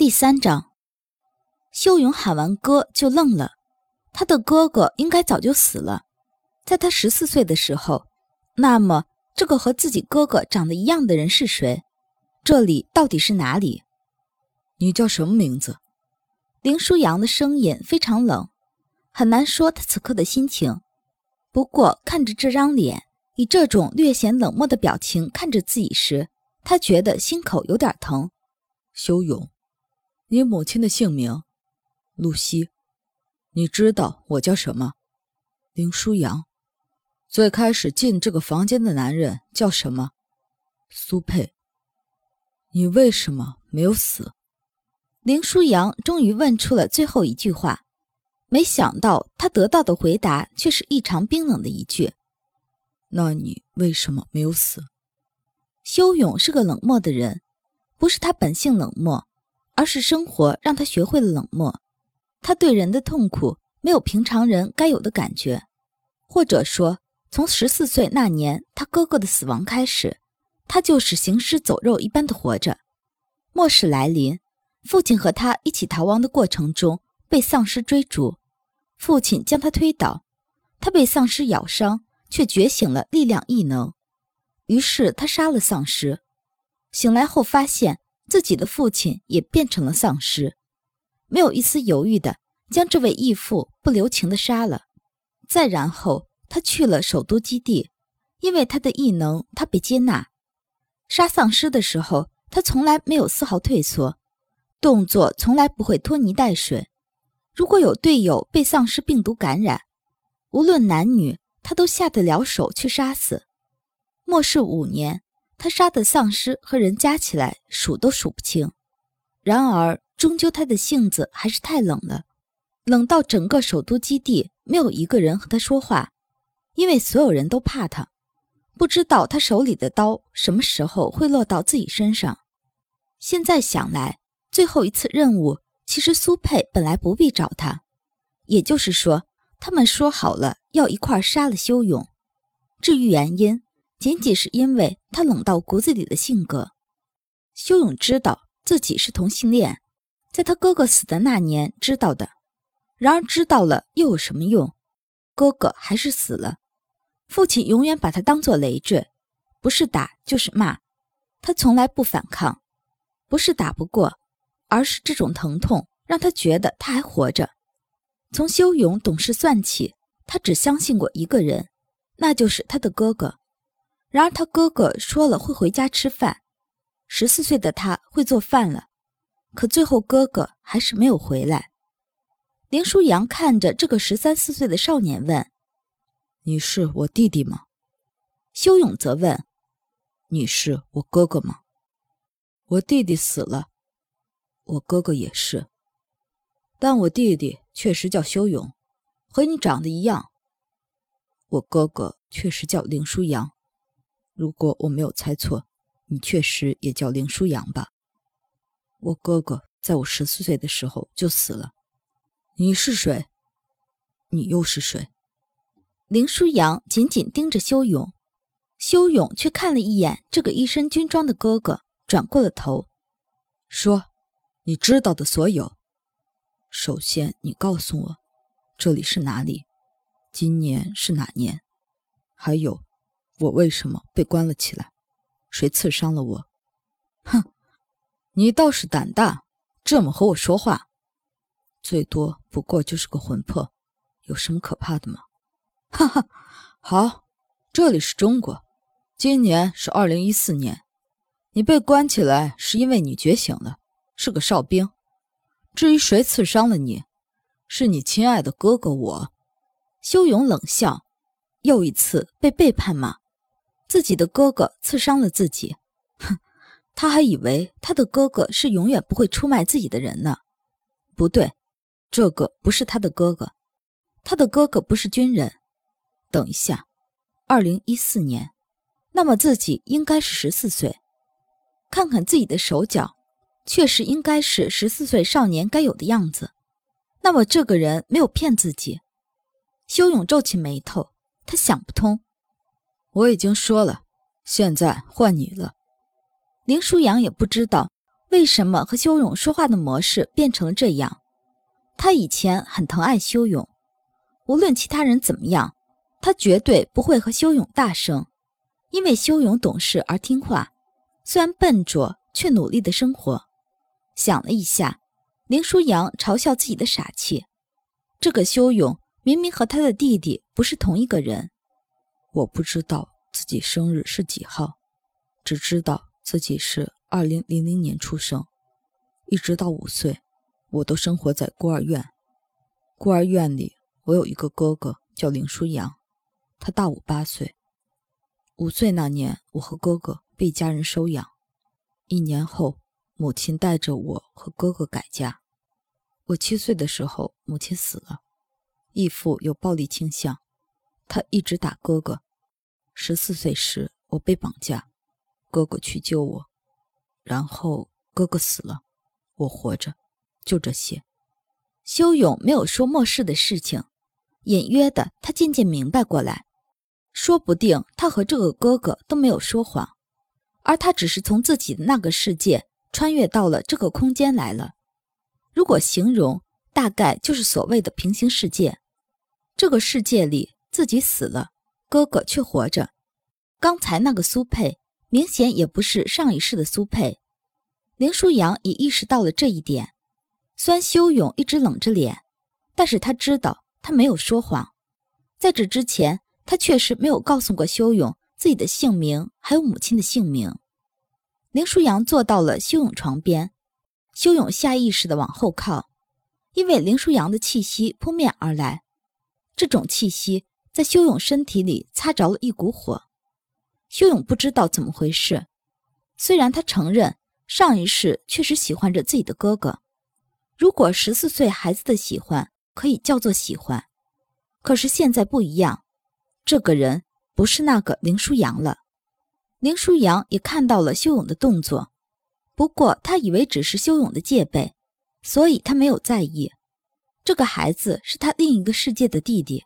第三章，修勇喊完哥就愣了。他的哥哥应该早就死了，在他十四岁的时候。那么，这个和自己哥哥长得一样的人是谁？这里到底是哪里？你叫什么名字？林舒扬的声音非常冷，很难说他此刻的心情。不过，看着这张脸，以这种略显冷漠的表情看着自己时，他觉得心口有点疼。修勇。你母亲的姓名，露西。你知道我叫什么？林舒扬。最开始进这个房间的男人叫什么？苏佩。你为什么没有死？林舒扬终于问出了最后一句话，没想到他得到的回答却是异常冰冷的一句：“那你为什么没有死？”修勇是个冷漠的人，不是他本性冷漠。而是生活让他学会了冷漠，他对人的痛苦没有平常人该有的感觉，或者说，从十四岁那年他哥哥的死亡开始，他就是行尸走肉一般的活着。末世来临，父亲和他一起逃亡的过程中被丧尸追逐，父亲将他推倒，他被丧尸咬伤，却觉醒了力量异能，于是他杀了丧尸，醒来后发现。自己的父亲也变成了丧尸，没有一丝犹豫的将这位义父不留情的杀了。再然后，他去了首都基地，因为他的异能，他被接纳。杀丧尸的时候，他从来没有丝毫退缩，动作从来不会拖泥带水。如果有队友被丧尸病毒感染，无论男女，他都下得了手去杀死。末世五年。他杀的丧尸和人加起来数都数不清，然而终究他的性子还是太冷了，冷到整个首都基地没有一个人和他说话，因为所有人都怕他，不知道他手里的刀什么时候会落到自己身上。现在想来，最后一次任务其实苏佩本来不必找他，也就是说，他们说好了要一块杀了修勇。至于原因，仅仅是因为他冷到骨子里的性格，修勇知道自己是同性恋，在他哥哥死的那年知道的。然而知道了又有什么用？哥哥还是死了，父亲永远把他当作累赘，不是打就是骂。他从来不反抗，不是打不过，而是这种疼痛让他觉得他还活着。从修勇懂事算起，他只相信过一个人，那就是他的哥哥。然而他哥哥说了会回家吃饭，十四岁的他会做饭了，可最后哥哥还是没有回来。林舒扬看着这个十三四岁的少年问：“你是我弟弟吗？”修勇则问：“你是我哥哥吗？”我弟弟死了，我哥哥也是，但我弟弟确实叫修勇，和你长得一样。我哥哥确实叫林舒扬。如果我没有猜错，你确实也叫林舒扬吧？我哥哥在我十四岁的时候就死了。你是谁？你又是谁？林舒扬紧紧盯着修勇，修勇却看了一眼这个一身军装的哥哥，转过了头，说：“你知道的所有。首先，你告诉我，这里是哪里？今年是哪年？还有。”我为什么被关了起来？谁刺伤了我？哼，你倒是胆大，这么和我说话。最多不过就是个魂魄，有什么可怕的吗？哈哈，好，这里是中国，今年是二零一四年。你被关起来是因为你觉醒了，是个哨兵。至于谁刺伤了你，是你亲爱的哥哥我。修勇冷笑，又一次被背叛吗？自己的哥哥刺伤了自己，哼，他还以为他的哥哥是永远不会出卖自己的人呢。不对，这个不是他的哥哥，他的哥哥不是军人。等一下，二零一四年，那么自己应该是十四岁。看看自己的手脚，确实应该是十四岁少年该有的样子。那么这个人没有骗自己。修勇皱起眉头，他想不通。我已经说了，现在换你了。林舒扬也不知道为什么和修勇说话的模式变成了这样？他以前很疼爱修勇，无论其他人怎么样，他绝对不会和修勇大声，因为修勇懂事而听话，虽然笨拙，却努力的生活。想了一下，林舒扬嘲笑自己的傻气。这个修勇明明和他的弟弟不是同一个人。我不知道自己生日是几号，只知道自己是二零零零年出生，一直到五岁，我都生活在孤儿院。孤儿院里，我有一个哥哥叫林舒扬，他大我八岁。五岁那年，我和哥哥被家人收养。一年后，母亲带着我和哥哥改嫁。我七岁的时候，母亲死了，义父有暴力倾向。他一直打哥哥。十四岁时，我被绑架，哥哥去救我，然后哥哥死了，我活着，就这些。修勇没有说末世的事情，隐约的，他渐渐明白过来，说不定他和这个哥哥都没有说谎，而他只是从自己的那个世界穿越到了这个空间来了。如果形容，大概就是所谓的平行世界。这个世界里。自己死了，哥哥却活着。刚才那个苏佩明显也不是上一世的苏佩。林舒扬也意识到了这一点。虽然修勇一直冷着脸，但是他知道他没有说谎。在这之前，他确实没有告诉过修勇自己的姓名，还有母亲的姓名。林舒扬坐到了修勇床边，修勇下意识地往后靠，因为林舒扬的气息扑面而来，这种气息。在修勇身体里擦着了一股火，修勇不知道怎么回事。虽然他承认上一世确实喜欢着自己的哥哥，如果十四岁孩子的喜欢可以叫做喜欢，可是现在不一样，这个人不是那个林舒扬了。林舒扬也看到了修勇的动作，不过他以为只是修勇的戒备，所以他没有在意。这个孩子是他另一个世界的弟弟。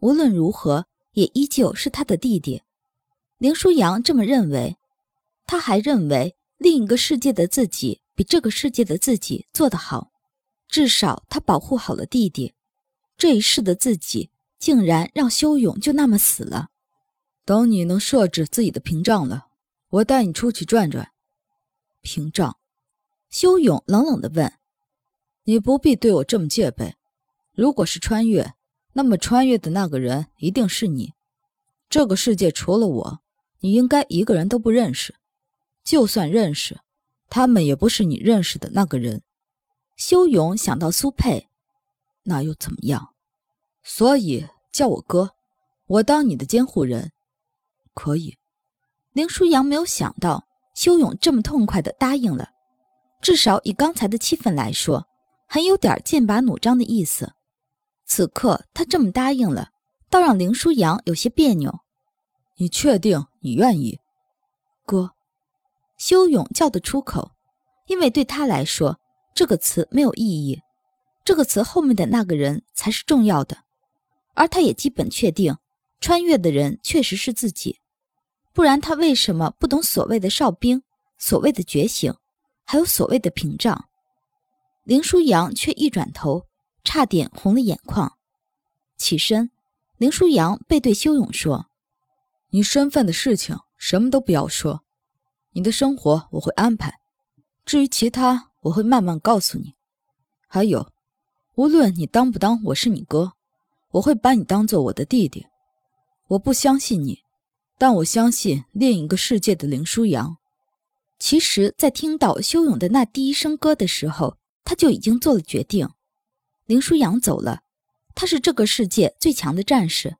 无论如何，也依旧是他的弟弟。林舒扬这么认为。他还认为另一个世界的自己比这个世界的自己做得好，至少他保护好了弟弟。这一世的自己竟然让修勇就那么死了。等你能设置自己的屏障了，我带你出去转转。屏障？修勇冷冷地问。你不必对我这么戒备。如果是穿越。那么穿越的那个人一定是你。这个世界除了我，你应该一个人都不认识。就算认识，他们也不是你认识的那个人。修勇想到苏佩，那又怎么样？所以叫我哥，我当你的监护人，可以。林舒扬没有想到修勇这么痛快的答应了，至少以刚才的气氛来说，很有点剑拔弩张的意思。此刻他这么答应了，倒让林舒扬有些别扭。你确定你愿意，哥？修勇叫得出口，因为对他来说这个词没有意义，这个词后面的那个人才是重要的。而他也基本确定，穿越的人确实是自己，不然他为什么不懂所谓的哨兵、所谓的觉醒，还有所谓的屏障？林舒扬却一转头。差点红了眼眶，起身，林舒扬背对修勇说：“你身份的事情什么都不要说，你的生活我会安排，至于其他我会慢慢告诉你。还有，无论你当不当我是你哥，我会把你当做我的弟弟。我不相信你，但我相信另一个世界的林舒扬。其实，在听到修勇的那第一声歌的时候，他就已经做了决定。”林舒扬走了，他是这个世界最强的战士，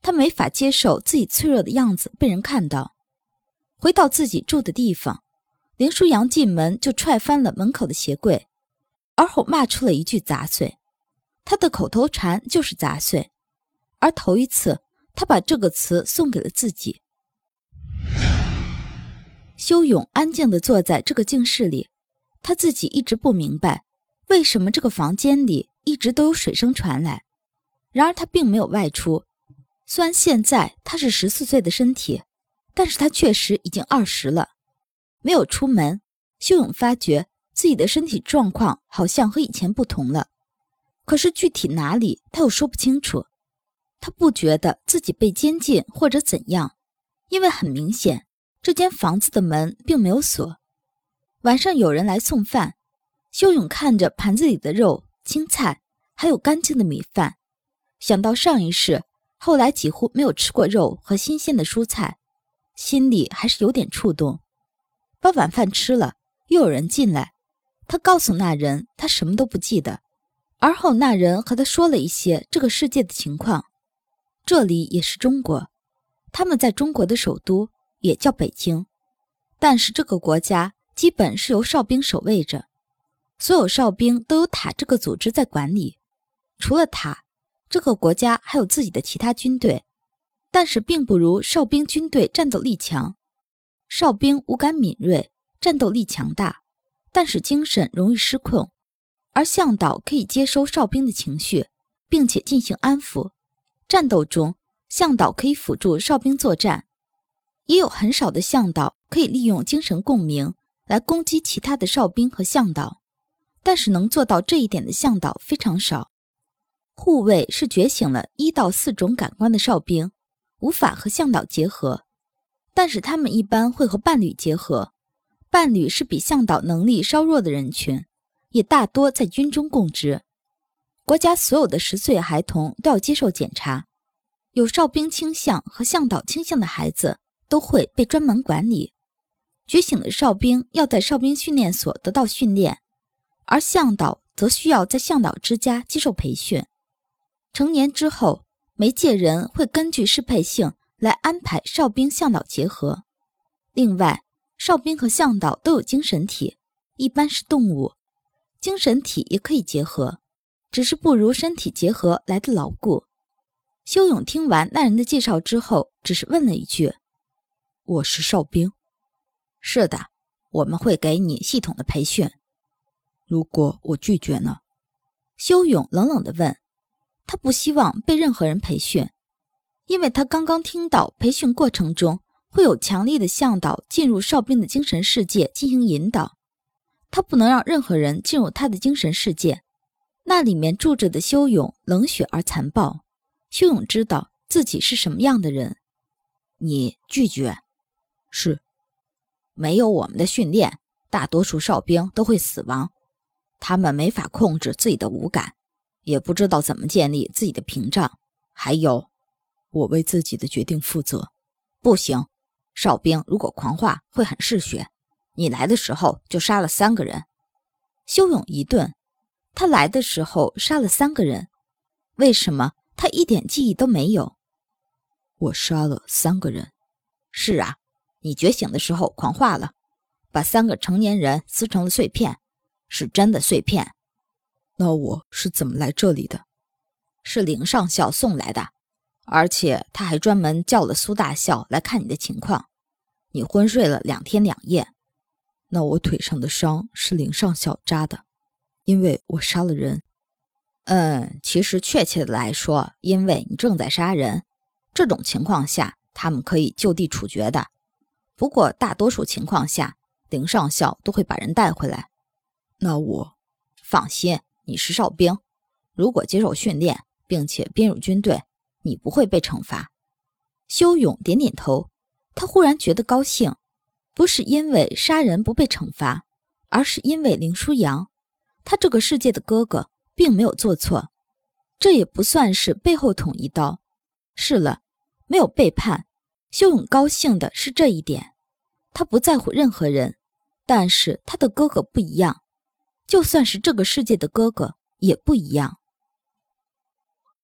他没法接受自己脆弱的样子被人看到。回到自己住的地方，林舒扬进门就踹翻了门口的鞋柜，而后骂出了一句“杂碎”。他的口头禅就是“杂碎”，而头一次他把这个词送给了自己。修勇安静地坐在这个静室里，他自己一直不明白，为什么这个房间里。一直都有水声传来，然而他并没有外出。虽然现在他是十四岁的身体，但是他确实已经二十了。没有出门，秀勇发觉自己的身体状况好像和以前不同了，可是具体哪里他又说不清楚。他不觉得自己被监禁或者怎样，因为很明显这间房子的门并没有锁。晚上有人来送饭，秀勇看着盘子里的肉、青菜，还有干净的米饭，想到上一世后来几乎没有吃过肉和新鲜的蔬菜，心里还是有点触动。把晚饭吃了。又有人进来，他告诉那人他什么都不记得。而后那人和他说了一些这个世界的情况。这里也是中国，他们在中国的首都也叫北京，但是这个国家基本是由哨兵守卫着，所有哨兵都有塔这个组织在管理。除了塔，这个国家还有自己的其他军队，但是并不如哨兵军队战斗力强。哨兵五感敏锐。战斗力强大，但是精神容易失控，而向导可以接收哨兵的情绪，并且进行安抚。战斗中，向导可以辅助哨兵作战，也有很少的向导可以利用精神共鸣来攻击其他的哨兵和向导，但是能做到这一点的向导非常少。护卫是觉醒了一到四种感官的哨兵，无法和向导结合，但是他们一般会和伴侣结合。伴侣是比向导能力稍弱的人群，也大多在军中供职。国家所有的十岁孩童都要接受检查，有哨兵倾向和向导倾向的孩子都会被专门管理。觉醒的哨兵要在哨兵训练所得到训练，而向导则需要在向导之家接受培训。成年之后，媒介人会根据适配性来安排哨兵向导结合。另外，哨兵和向导都有精神体，一般是动物，精神体也可以结合，只是不如身体结合来的牢固。修勇听完那人的介绍之后，只是问了一句：“我是哨兵。”“是的，我们会给你系统的培训。”“如果我拒绝呢？”修勇冷冷地问。他不希望被任何人培训，因为他刚刚听到培训过程中。会有强力的向导进入哨兵的精神世界进行引导，他不能让任何人进入他的精神世界。那里面住着的修勇冷血而残暴。修勇知道自己是什么样的人。你拒绝？是。没有我们的训练，大多数哨兵都会死亡。他们没法控制自己的五感，也不知道怎么建立自己的屏障。还有，我为自己的决定负责。不行。哨兵如果狂化会很嗜血，你来的时候就杀了三个人。修勇一顿，他来的时候杀了三个人，为什么他一点记忆都没有？我杀了三个人。是啊，你觉醒的时候狂化了，把三个成年人撕成了碎片，是真的碎片。那我是怎么来这里的？是林上校送来的。而且他还专门叫了苏大校来看你的情况。你昏睡了两天两夜，那我腿上的伤是林上校扎的，因为我杀了人。嗯，其实确切的来说，因为你正在杀人。这种情况下，他们可以就地处决的。不过大多数情况下，林上校都会把人带回来。那我放心，你是哨兵，如果接受训练并且编入军队。你不会被惩罚，修勇点点头。他忽然觉得高兴，不是因为杀人不被惩罚，而是因为林舒扬，他这个世界的哥哥，并没有做错。这也不算是背后捅一刀。是了，没有背叛。修勇高兴的是这一点。他不在乎任何人，但是他的哥哥不一样，就算是这个世界的哥哥也不一样。